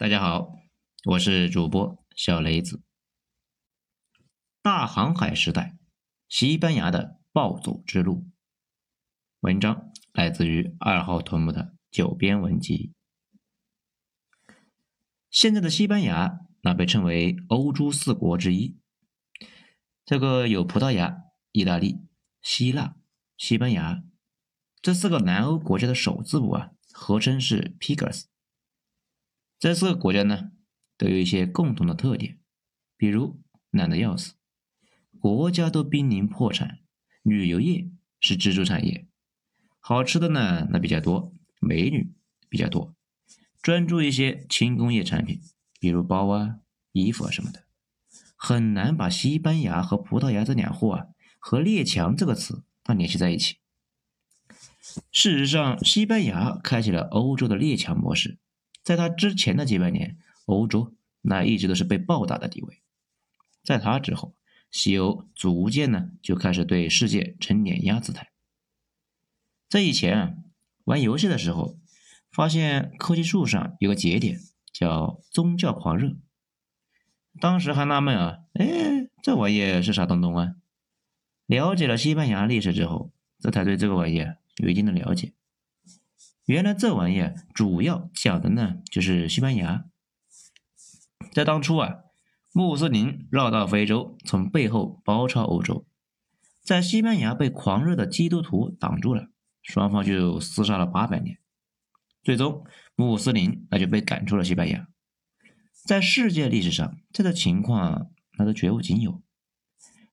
大家好，我是主播小雷子。大航海时代，西班牙的暴走之路。文章来自于二号屯木的九编文集。现在的西班牙，那被称为欧洲四国之一。这个有葡萄牙、意大利、希腊、西班牙这四个南欧国家的首字母啊，合称是 Pigas。这四个国家呢，都有一些共同的特点，比如懒得要死，国家都濒临破产，旅游业是支柱产业，好吃的呢那比较多，美女比较多，专注一些轻工业产品，比如包啊、衣服啊什么的，很难把西班牙和葡萄牙这两货啊和列强这个词它联系在一起。事实上，西班牙开启了欧洲的列强模式。在他之前的几百年，欧洲那一直都是被暴打的地位。在他之后，西欧逐渐呢就开始对世界呈碾压姿态。在以前啊，玩游戏的时候，发现科技树上有个节点叫宗教狂热，当时还纳闷啊，哎，这玩意是啥东东啊？了解了西班牙历史之后，这才对这个玩意有一定的了解。原来这玩意儿主要讲的呢，就是西班牙。在当初啊，穆斯林绕到非洲，从背后包抄欧洲，在西班牙被狂热的基督徒挡住了，双方就厮杀了八百年。最终，穆斯林那就被赶出了西班牙。在世界历史上，这个情况那都绝无仅有，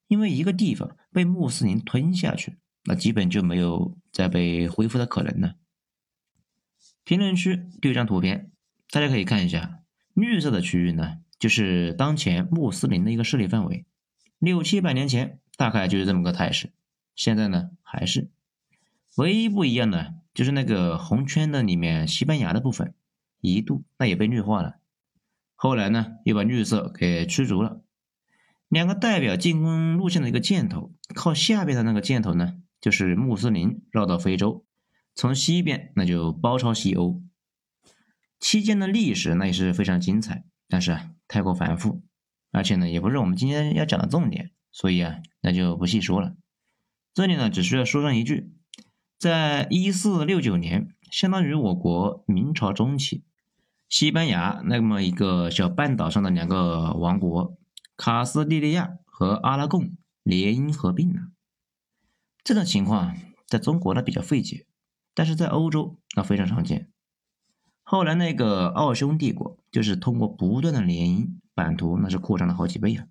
因为一个地方被穆斯林吞下去，那基本就没有再被恢复的可能了。评论区丢一张图片，大家可以看一下，绿色的区域呢，就是当前穆斯林的一个势力范围。六七百年前大概就是这么个态势，现在呢还是。唯一不一样的就是那个红圈的里面西班牙的部分，一度那也被绿化了，后来呢又把绿色给驱逐了。两个代表进攻路线的一个箭头，靠下边的那个箭头呢，就是穆斯林绕到非洲。从西边那就包抄西欧，期间的历史那也是非常精彩，但是啊太过繁复，而且呢也不是我们今天要讲的重点，所以啊那就不细说了。这里呢只需要说上一句，在一四六九年，相当于我国明朝中期，西班牙那么一个小半岛上的两个王国卡斯蒂利亚和阿拉贡联姻合并了。这种情况在中国呢比较费解。但是在欧洲，那非常常见。后来那个奥匈帝国，就是通过不断的联姻，版图那是扩张了好几倍啊。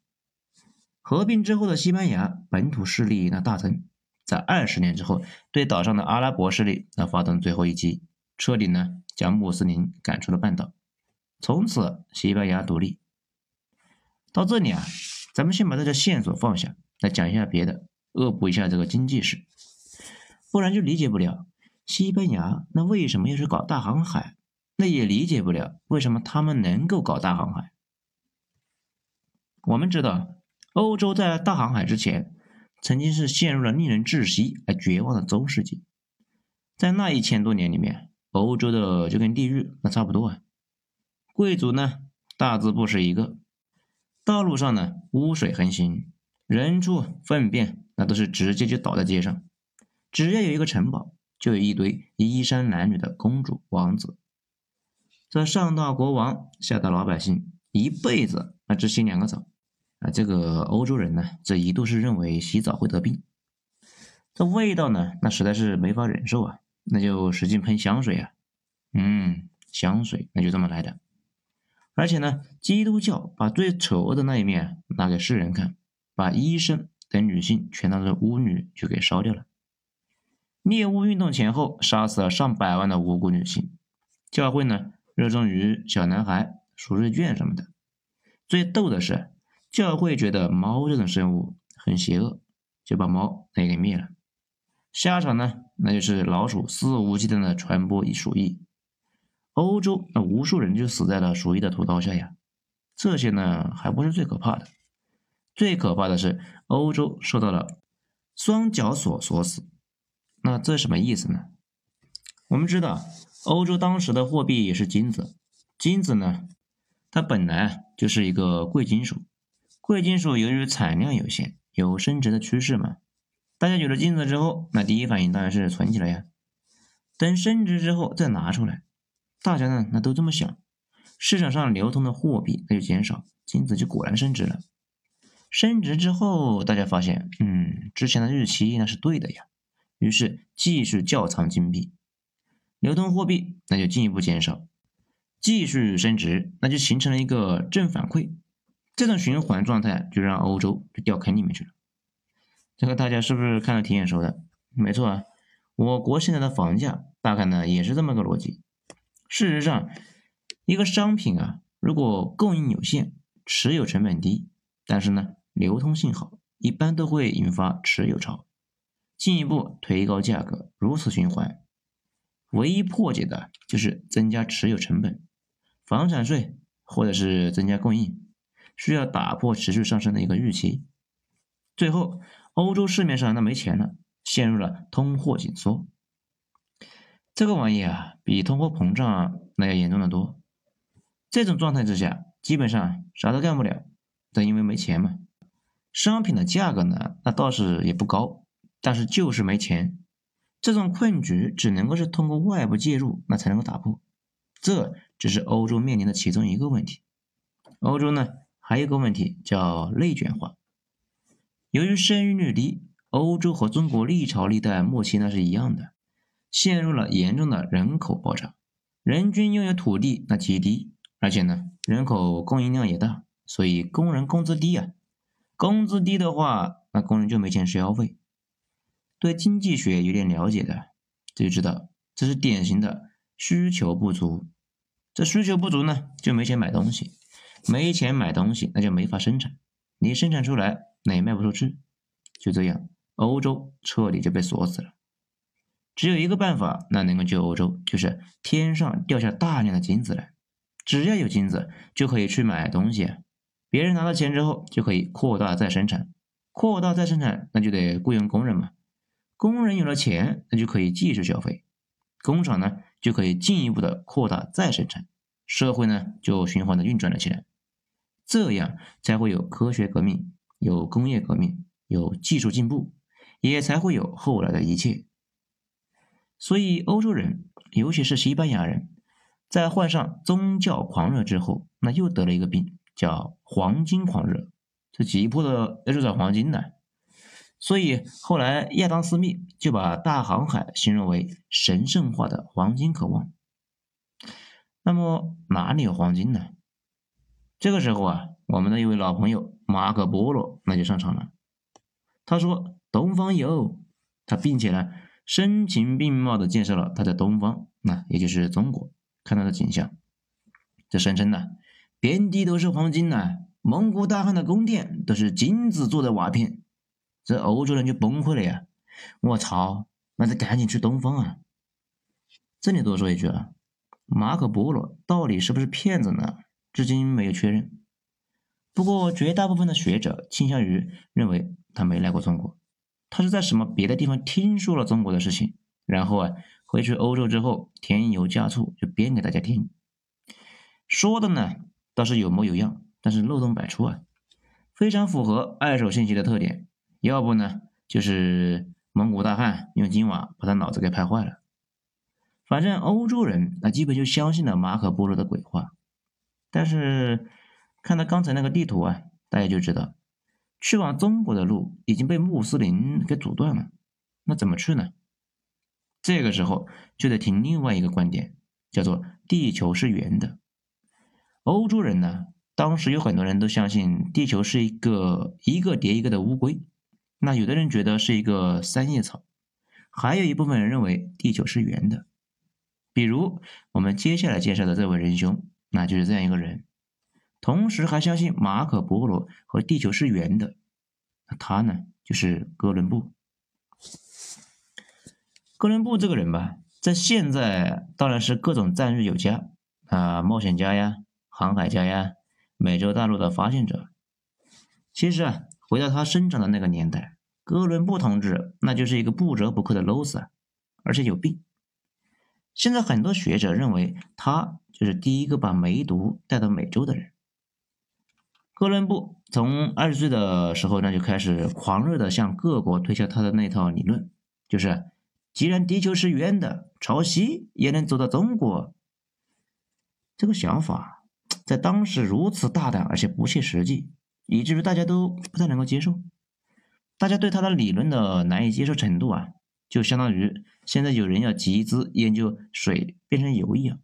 合并之后的西班牙本土势力那大增，在二十年之后，对岛上的阿拉伯势力那发动最后一击，彻底呢将穆斯林赶出了半岛。从此西班牙独立。到这里啊，咱们先把这个线索放下，来讲一下别的，恶补一下这个经济史，不然就理解不了。西班牙那为什么要去搞大航海？那也理解不了为什么他们能够搞大航海。我们知道，欧洲在大航海之前，曾经是陷入了令人窒息而绝望的中世纪。在那一千多年里面，欧洲的就跟地狱那差不多啊。贵族呢，大字不识一个；道路上呢，污水横行，人畜粪便那都是直接就倒在街上。只要有一个城堡。就有一堆衣衫褴褛的公主王子，这上到国王，下到老百姓，一辈子啊只洗两个澡啊！这个欧洲人呢，这一度是认为洗澡会得病，这味道呢，那实在是没法忍受啊，那就使劲喷香水啊，嗯，香水那就这么来的。而且呢，基督教把最丑恶的那一面拿给世人看，把医生等女性全当成巫女就给烧掉了。猎巫运动前后，杀死了上百万的无辜女性。教会呢，热衷于小男孩、赎罪券什么的。最逗的是，教会觉得猫这种生物很邪恶，就把猫也给灭了。下场呢，那就是老鼠肆无忌惮的传播鼠疫。欧洲那无数人就死在了鼠疫的屠刀下呀。这些呢，还不是最可怕的，最可怕的是欧洲受到了双脚锁锁死。那这什么意思呢？我们知道，欧洲当时的货币也是金子，金子呢它本来就是一个贵金属。贵金属由于产量有限，有升值的趋势嘛。大家有了金子之后，那第一反应当然是存起来呀。等升值之后再拿出来，大家呢那都这么想，市场上流通的货币那就减少，金子就果然升值了。升值之后，大家发现，嗯，之前的日期那是对的呀，于是继续窖藏金币，流通货币那就进一步减少，继续升值，那就形成了一个正反馈，这种循环状态就让欧洲就掉坑里面去了。这个大家是不是看了挺眼熟的？没错啊。我国现在的房价大概呢也是这么个逻辑。事实上，一个商品啊，如果供应有限，持有成本低，但是呢流通性好，一般都会引发持有潮，进一步推高价格，如此循环。唯一破解的就是增加持有成本，房产税或者是增加供应，需要打破持续上升的一个预期。最后，欧洲市面上那没钱了。陷入了通货紧缩，这个玩意啊，比通货膨胀那要严重的多。这种状态之下，基本上啥都干不了，但因为没钱嘛。商品的价格呢，那倒是也不高，但是就是没钱。这种困局只能够是通过外部介入，那才能够打破。这只是欧洲面临的其中一个问题。欧洲呢，还有一个问题叫内卷化，由于生育率低。欧洲和中国历朝历代末期那是一样的，陷入了严重的人口爆炸，人均拥有土地那极低，而且呢人口供应量也大，所以工人工资低啊，工资低的话，那工人就没钱消费。对经济学有点了解的就知道，这是典型的需求不足。这需求不足呢，就没钱买东西，没钱买东西，那就没法生产，你生产出来那也卖不出去，就这样。欧洲彻底就被锁死了，只有一个办法，那能够救欧洲，就是天上掉下大量的金子来。只要有金子，就可以去买东西。别人拿到钱之后，就可以扩大再生产，扩大再生产，那就得雇佣工人嘛。工人有了钱，那就可以继续消费，工厂呢就可以进一步的扩大再生产，社会呢就循环的运转了起来。这样才会有科学革命，有工业革命，有技术进步。也才会有后来的一切。所以，欧洲人，尤其是西班牙人，在患上宗教狂热之后，那又得了一个病，叫黄金狂热。这急迫的要去找黄金呢。所以后来亚当·斯密就把大航海形容为神圣化的黄金渴望。那么哪里有黄金呢？这个时候啊，我们的一位老朋友马可·波罗那就上场了。他说。东方有他，并且呢，声情并茂的介绍了他在东方，那也就是中国看到的景象。这声称呢，遍地都是黄金呐，蒙古大汗的宫殿都是金子做的瓦片。这欧洲人就崩溃了呀！我操，那得赶紧去东方啊！这里多说一句啊，马可波罗到底是不是骗子呢？至今没有确认。不过绝大部分的学者倾向于认为他没来过中国。他是在什么别的地方听说了中国的事情，然后啊回去欧洲之后添油加醋就编给大家听，说的呢倒是有模有样，但是漏洞百出啊，非常符合二手信息的特点。要不呢就是蒙古大汉用金瓦把他脑子给拍坏了。反正欧洲人那基本就相信了马可波罗的鬼话。但是看到刚才那个地图啊，大家就知道。去往中国的路已经被穆斯林给阻断了，那怎么去呢？这个时候就得听另外一个观点，叫做地球是圆的。欧洲人呢，当时有很多人都相信地球是一个一个叠一个的乌龟，那有的人觉得是一个三叶草，还有一部分人认为地球是圆的。比如我们接下来介绍的这位仁兄，那就是这样一个人。同时还相信马可波罗和地球是圆的，那他呢就是哥伦布。哥伦布这个人吧，在现在当然是各种赞誉有加啊，冒险家呀，航海家呀，美洲大陆的发现者。其实啊，回到他生长的那个年代，哥伦布同志那就是一个不折不扣的 loser，而且有病。现在很多学者认为他就是第一个把梅毒带到美洲的人。哥伦布从二十岁的时候呢，就开始狂热的向各国推销他的那套理论，就是既然地球是圆的，朝西也能走到中国。这个想法在当时如此大胆而且不切实际，以至于大家都不太能够接受。大家对他的理论的难以接受程度啊，就相当于现在有人要集资研究水变成油一样。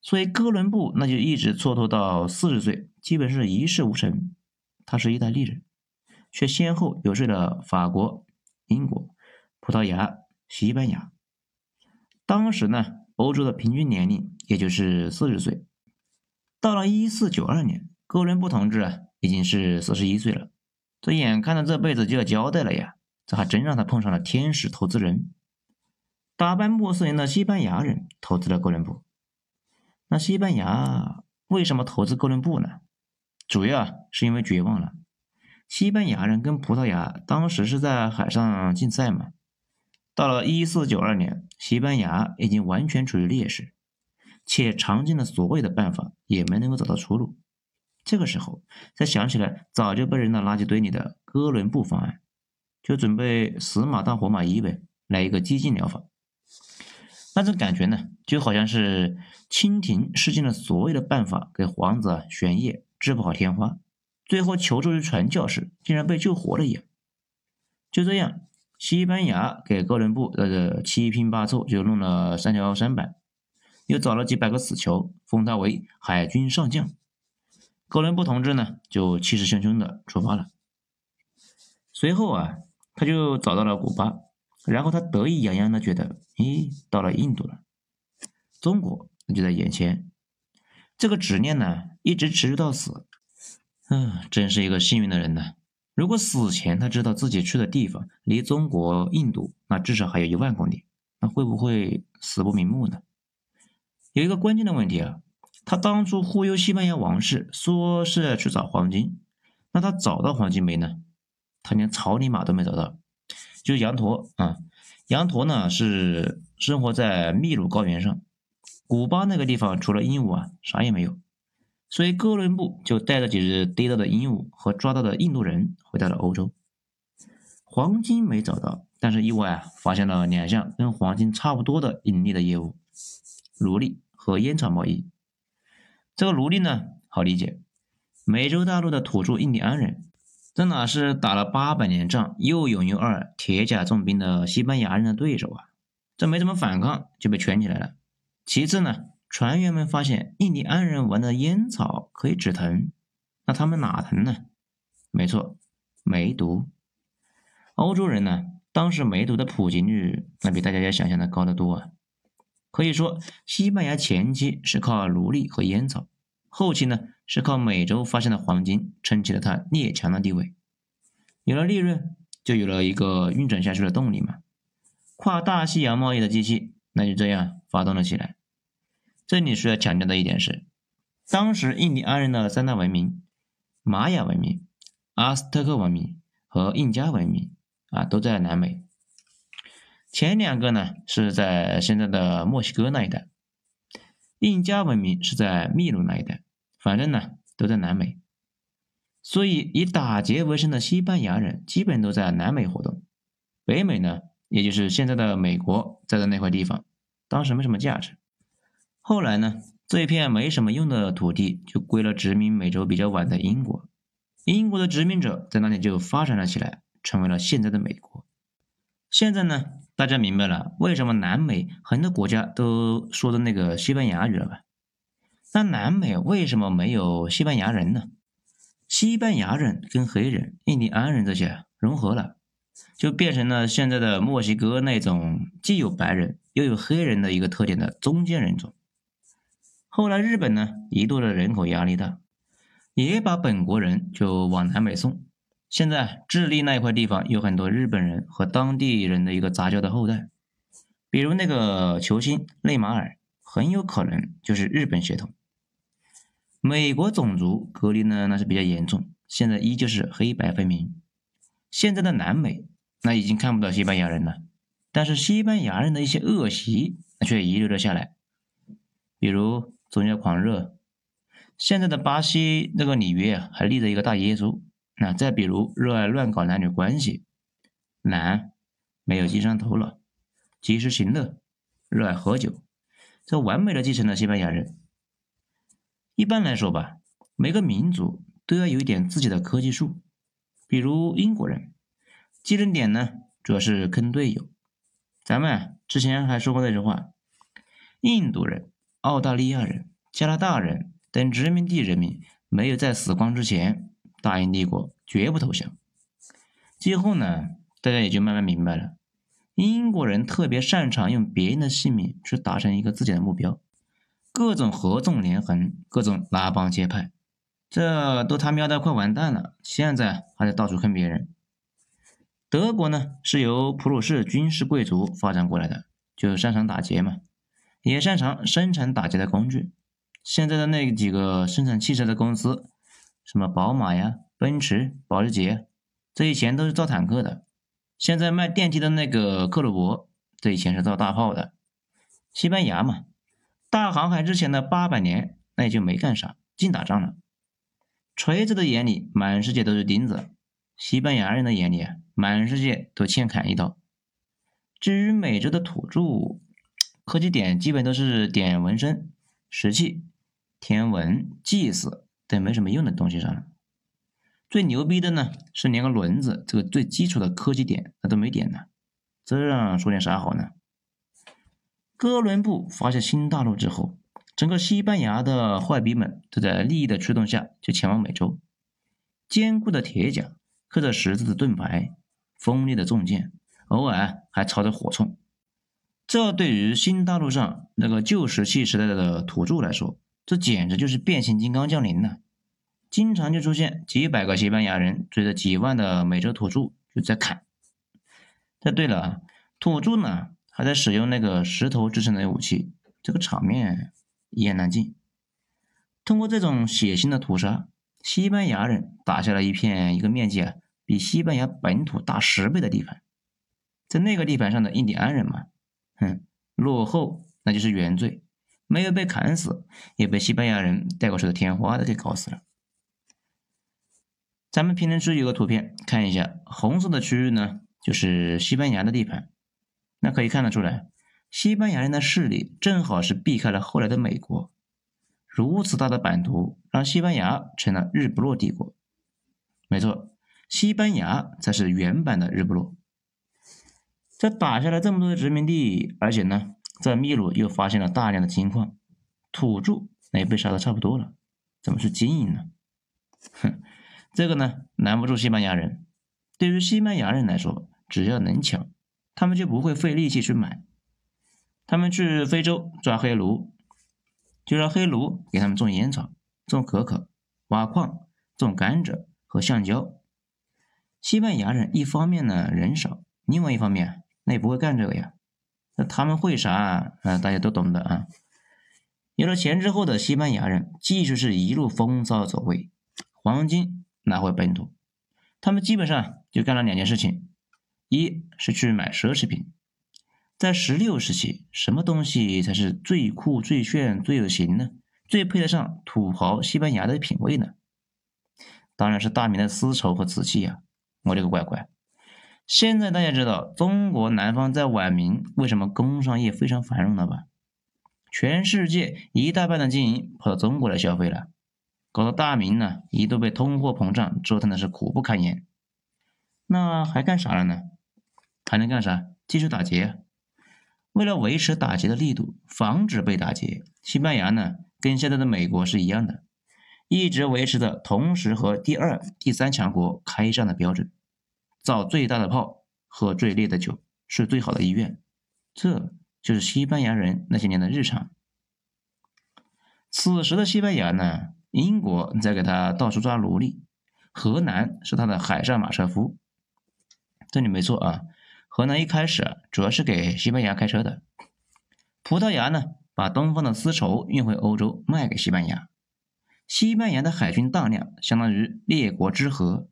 所以哥伦布那就一直蹉跎到四十岁，基本是一事无成。他是意大利人，却先后游说了法国、英国、葡萄牙、西班牙。当时呢，欧洲的平均年龄也就是四十岁。到了一四九二年，哥伦布同志啊已经是四十一岁了。这眼看着这辈子就要交代了呀，这还真让他碰上了天使投资人，打败穆斯林的西班牙人投资了哥伦布。那西班牙为什么投资哥伦布呢？主要是因为绝望了。西班牙人跟葡萄牙当时是在海上竞赛嘛。到了一四九二年，西班牙已经完全处于劣势，且尝尽了所谓的办法，也没能够找到出路。这个时候才想起来早就被扔到垃圾堆里的哥伦布方案，就准备死马当活马医呗，来一个激进疗法。那种感觉呢，就好像是清廷试尽了所有的办法给皇子玄烨治不好天花，最后求助于传教士，竟然被救活了一样。就这样，西班牙给哥伦布呃七拼八凑就弄了三条三板，又找了几百个死囚，封他为海军上将。哥伦布同志呢，就气势汹汹的出发了。随后啊，他就找到了古巴。然后他得意洋洋的觉得，咦，到了印度了，中国就在眼前。这个执念呢，一直持续到死。嗯，真是一个幸运的人呢。如果死前他知道自己去的地方离中国印度那至少还有一万公里，那会不会死不瞑目呢？有一个关键的问题啊，他当初忽悠西班牙王室说是要去找黄金，那他找到黄金没呢？他连草泥马都没找到。就羊驼啊，羊驼呢是生活在秘鲁高原上，古巴那个地方除了鹦鹉啊啥也没有，所以哥伦布就带着几只逮到的鹦鹉和抓到的印度人回到了欧洲。黄金没找到，但是意外啊发现了两项跟黄金差不多的盈利的业务：奴隶和烟草贸易。这个奴隶呢好理解，美洲大陆的土著印第安人。这哪是打了八百年仗又勇又二、铁甲重兵的西班牙人的对手啊？这没怎么反抗就被圈起来了。其次呢，船员们发现印第安人闻的烟草可以止疼，那他们哪疼呢？没错，梅毒。欧洲人呢，当时梅毒的普及率那比大家要想象的高得多啊。可以说，西班牙前期是靠奴隶和烟草，后期呢？是靠美洲发现的黄金撑起了它列强的地位，有了利润，就有了一个运转下去的动力嘛。跨大西洋贸易的机器，那就这样发动了起来。这里需要强调的一点是，当时印第安人的三大文明——玛雅文明、阿斯特克文明和印加文明啊，都在南美。前两个呢是在现在的墨西哥那一带，印加文明是在秘鲁那一带。反正呢，都在南美，所以以打劫为生的西班牙人基本都在南美活动。北美呢，也就是现在的美国，在的那块地方，当时没什么价值。后来呢，这一片没什么用的土地就归了殖民美洲比较晚的英国，英国的殖民者在那里就发展了起来，成为了现在的美国。现在呢，大家明白了为什么南美很多国家都说的那个西班牙语了吧？那南美为什么没有西班牙人呢？西班牙人跟黑人、印第安人这些融合了，就变成了现在的墨西哥那种既有白人又有黑人的一个特点的中间人种。后来日本呢，一度的人口压力大，也把本国人就往南美送。现在智利那一块地方有很多日本人和当地人的一个杂交的后代，比如那个球星内马尔，很有可能就是日本血统。美国种族隔离呢，那是比较严重，现在依旧是黑白分明。现在的南美那已经看不到西班牙人了，但是西班牙人的一些恶习却遗留了下来，比如宗教狂热、现在的巴西那个里约还立着一个大耶稣。那再比如，热爱乱搞男女关系，懒，没有经商头脑，及时行乐，热爱喝酒，这完美的继承了西班牙人。一般来说吧，每个民族都要有一点自己的科技树。比如英国人，技能点呢，主要是坑队友。咱们啊之前还说过那句话：印度人、澳大利亚人、加拿大人等殖民地人民没有在死光之前，大英帝国绝不投降。今后呢，大家也就慢慢明白了，英国人特别擅长用别人的性命去达成一个自己的目标。各种合纵连横，各种拉帮结派，这都他喵的快完蛋了！现在还在到处坑别人。德国呢，是由普鲁士军事贵族发展过来的，就擅长打劫嘛，也擅长生产打劫的工具。现在的那几个生产汽车的公司，什么宝马呀、奔驰、保时捷，这以前都是造坦克的；现在卖电梯的那个克虏伯，这以前是造大炮的。西班牙嘛。大航海之前的八百年，那也就没干啥，净打仗了。锤子的眼里满世界都是钉子，西班牙人的眼里，满世界都欠砍一刀。至于美洲的土著，科技点基本都是点纹身、石器、天文、祭祀在没什么用的东西上了。最牛逼的呢，是连个轮子这个最基础的科技点那都没点呢，这让说点啥好呢？哥伦布发现新大陆之后，整个西班牙的坏逼们都在利益的驱动下就前往美洲。坚固的铁甲，刻着十字的盾牌，锋利的重剑，偶尔还朝着火铳。这对于新大陆上那个旧石器时代的土著来说，这简直就是变形金刚降临了。经常就出现几百个西班牙人追着几万的美洲土著就在砍。这对了啊，土著呢？还在使用那个石头制成的武器，这个场面一言难尽。通过这种血腥的屠杀，西班牙人打下了一片一个面积啊比西班牙本土大十倍的地盘。在那个地盘上的印第安人嘛，哼，落后那就是原罪，没有被砍死，也被西班牙人带过去的天花的给搞死了。咱们评论区有个图片，看一下，红色的区域呢，就是西班牙的地盘。那可以看得出来，西班牙人的势力正好是避开了后来的美国。如此大的版图，让西班牙成了日不落帝国。没错，西班牙才是原版的日不落。这打下了这么多的殖民地，而且呢，在秘鲁又发现了大量的金矿，土著那也被杀的差不多了，怎么去经营呢？哼，这个呢，难不住西班牙人。对于西班牙人来说，只要能抢。他们就不会费力气去买，他们去非洲抓黑奴，就让黑奴给他们种烟草、种可可、挖矿、种甘蔗和橡胶。西班牙人一方面呢人少，另外一方面那也不会干这个呀。那他们会啥啊？大家都懂的啊。有了钱之后的西班牙人，继续是一路风骚走位，黄金拿回本土。他们基本上就干了两件事情。一是去买奢侈品，在十六世纪，什么东西才是最酷、最炫、最有型呢？最配得上土豪西班牙的品味呢？当然是大明的丝绸和瓷器呀！我这个乖乖，现在大家知道中国南方在晚明为什么工商业非常繁荣了吧？全世界一大半的金银跑到中国来消费了，搞得大明呢一度被通货膨胀折腾的是苦不堪言。那还干啥了呢？还能干啥？继续打劫。为了维持打劫的力度，防止被打劫，西班牙呢跟现在的美国是一样的，一直维持着同时和第二、第三强国开战的标准。造最大的炮，喝最烈的酒，是最好的医院。这就是西班牙人那些年的日常。此时的西班牙呢，英国在给他到处抓奴隶，荷兰是他的海上马车夫。这里没错啊。荷兰一开始主要是给西班牙开车的，葡萄牙呢把东方的丝绸运回欧洲卖给西班牙，西班牙的海军大量，相当于列国之和。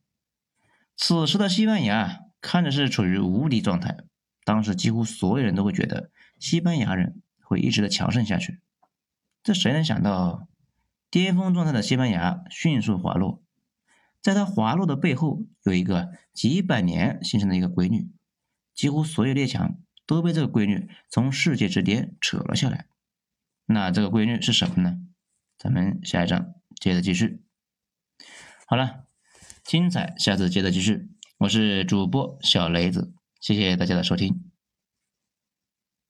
此时的西班牙看着是处于无敌状态，当时几乎所有人都会觉得西班牙人会一直的强盛下去。这谁能想到，巅峰状态的西班牙迅速滑落。在它滑落的背后，有一个几百年形成的一个规律，几乎所有列强都被这个规律从世界之巅扯了下来。那这个规律是什么呢？咱们下一章接着继续。好了，精彩，下次接着继续。我是主播小雷子，谢谢大家的收听。